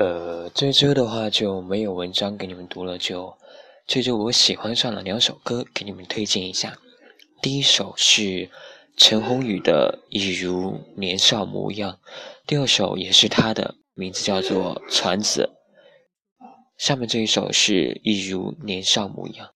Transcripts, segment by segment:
呃，这周的话就没有文章给你们读了，就这周我喜欢上了两首歌，给你们推荐一下。第一首是陈鸿宇的《一如年少模样》，第二首也是他的，名字叫做《船子》。下面这一首是一如年少模样。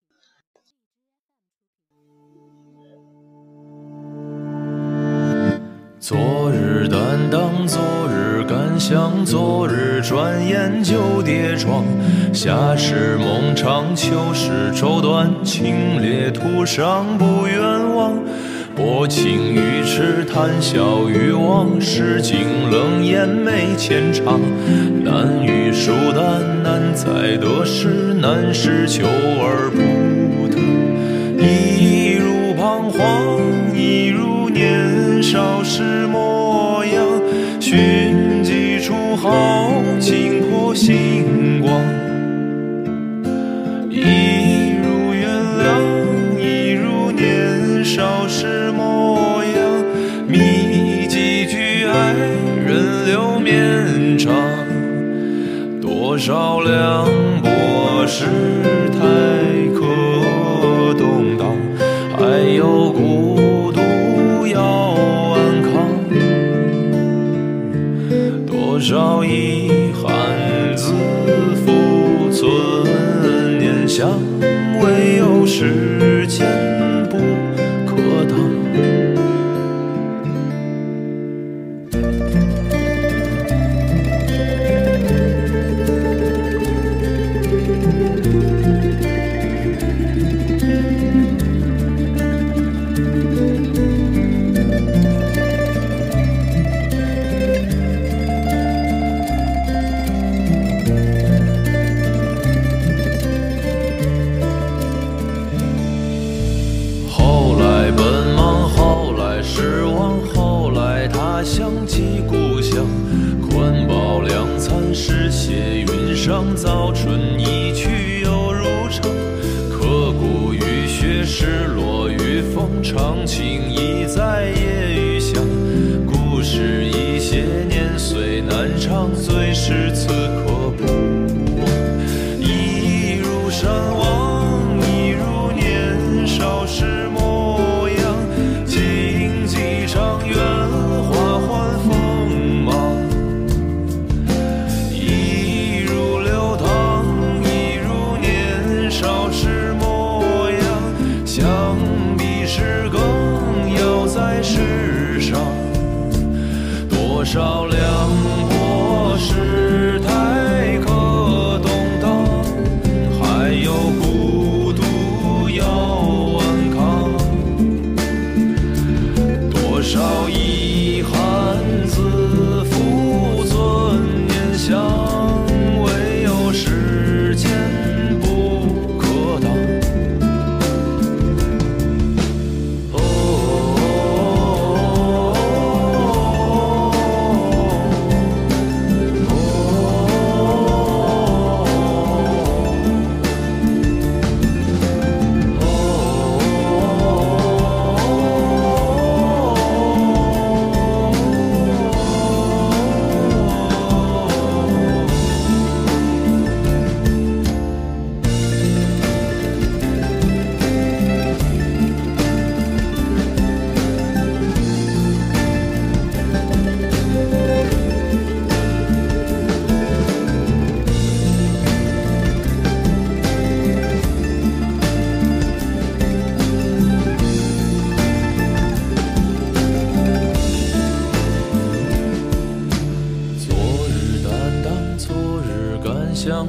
昨日担当，昨日敢想，昨日转眼就跌撞。夏时梦长，秋时愁短，清冽途上不远望。薄情于痴，谈笑于往，世经冷眼没浅尝。难遇疏淡，难在得失，难是求而不得。一如彷徨，少凉薄世态早春一去又如常，刻骨雨雪，失落与风，长情少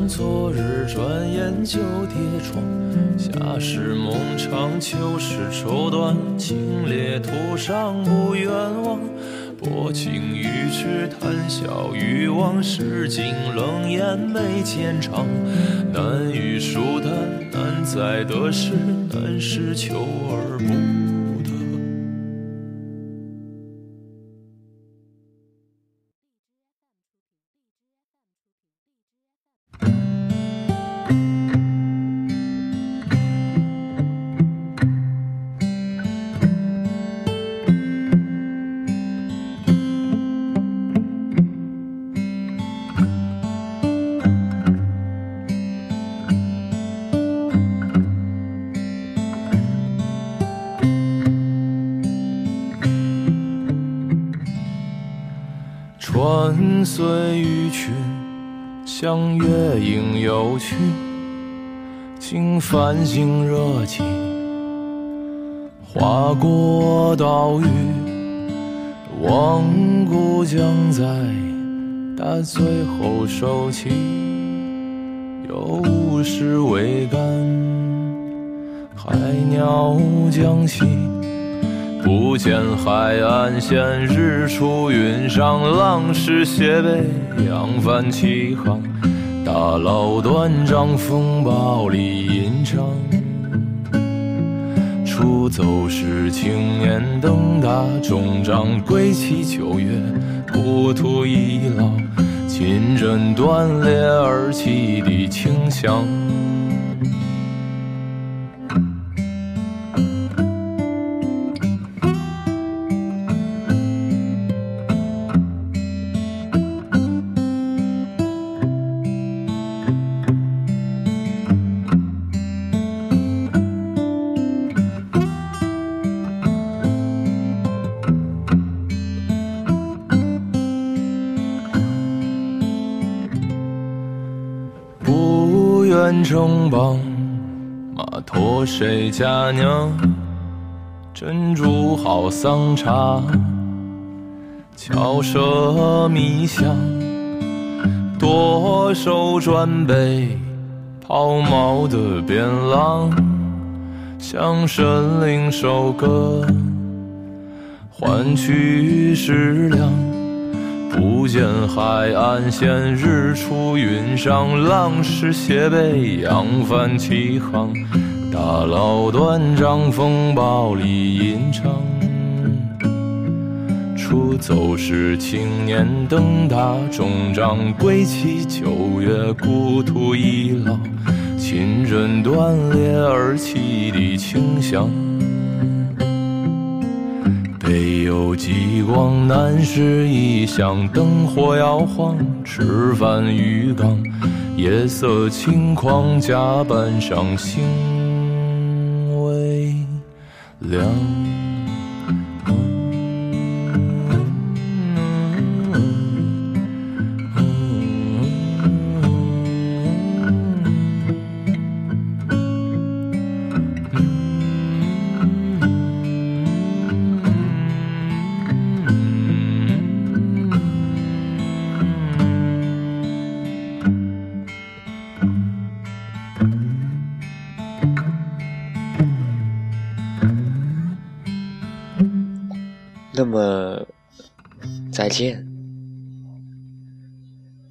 昨日转眼就跌撞，夏时梦长，秋时愁短，清冽途上不远望。薄情于痴，谈笑于往，世经冷眼眉间长。难遇疏淡，难在得失，难是求而不。跟随鱼群向月影游去，经繁星热气，划过岛屿，望故将在大醉后收起，有时未干，海鸟将息。不见海岸线，日出云上，浪势斜背，扬帆起航。大佬断章，风暴里吟唱。出走时，青年登大终章，归期九月，故土已老，琴针断裂而起的清香。远城邦，马驮谁家娘？珍珠好桑茶，巧舌迷香。多手转杯，抛锚的边浪，向神灵收割，换取食粮。不见海岸线，日出云上，浪势斜背，扬帆起航。大捞断章，风暴里吟唱。出走时，青年登大终章，归期九月，故土已老，琴针断裂而起的清香。北有极光，南是异乡，灯火摇晃，吃饭鱼缸，夜色轻狂，甲板上星微亮。那么，再见。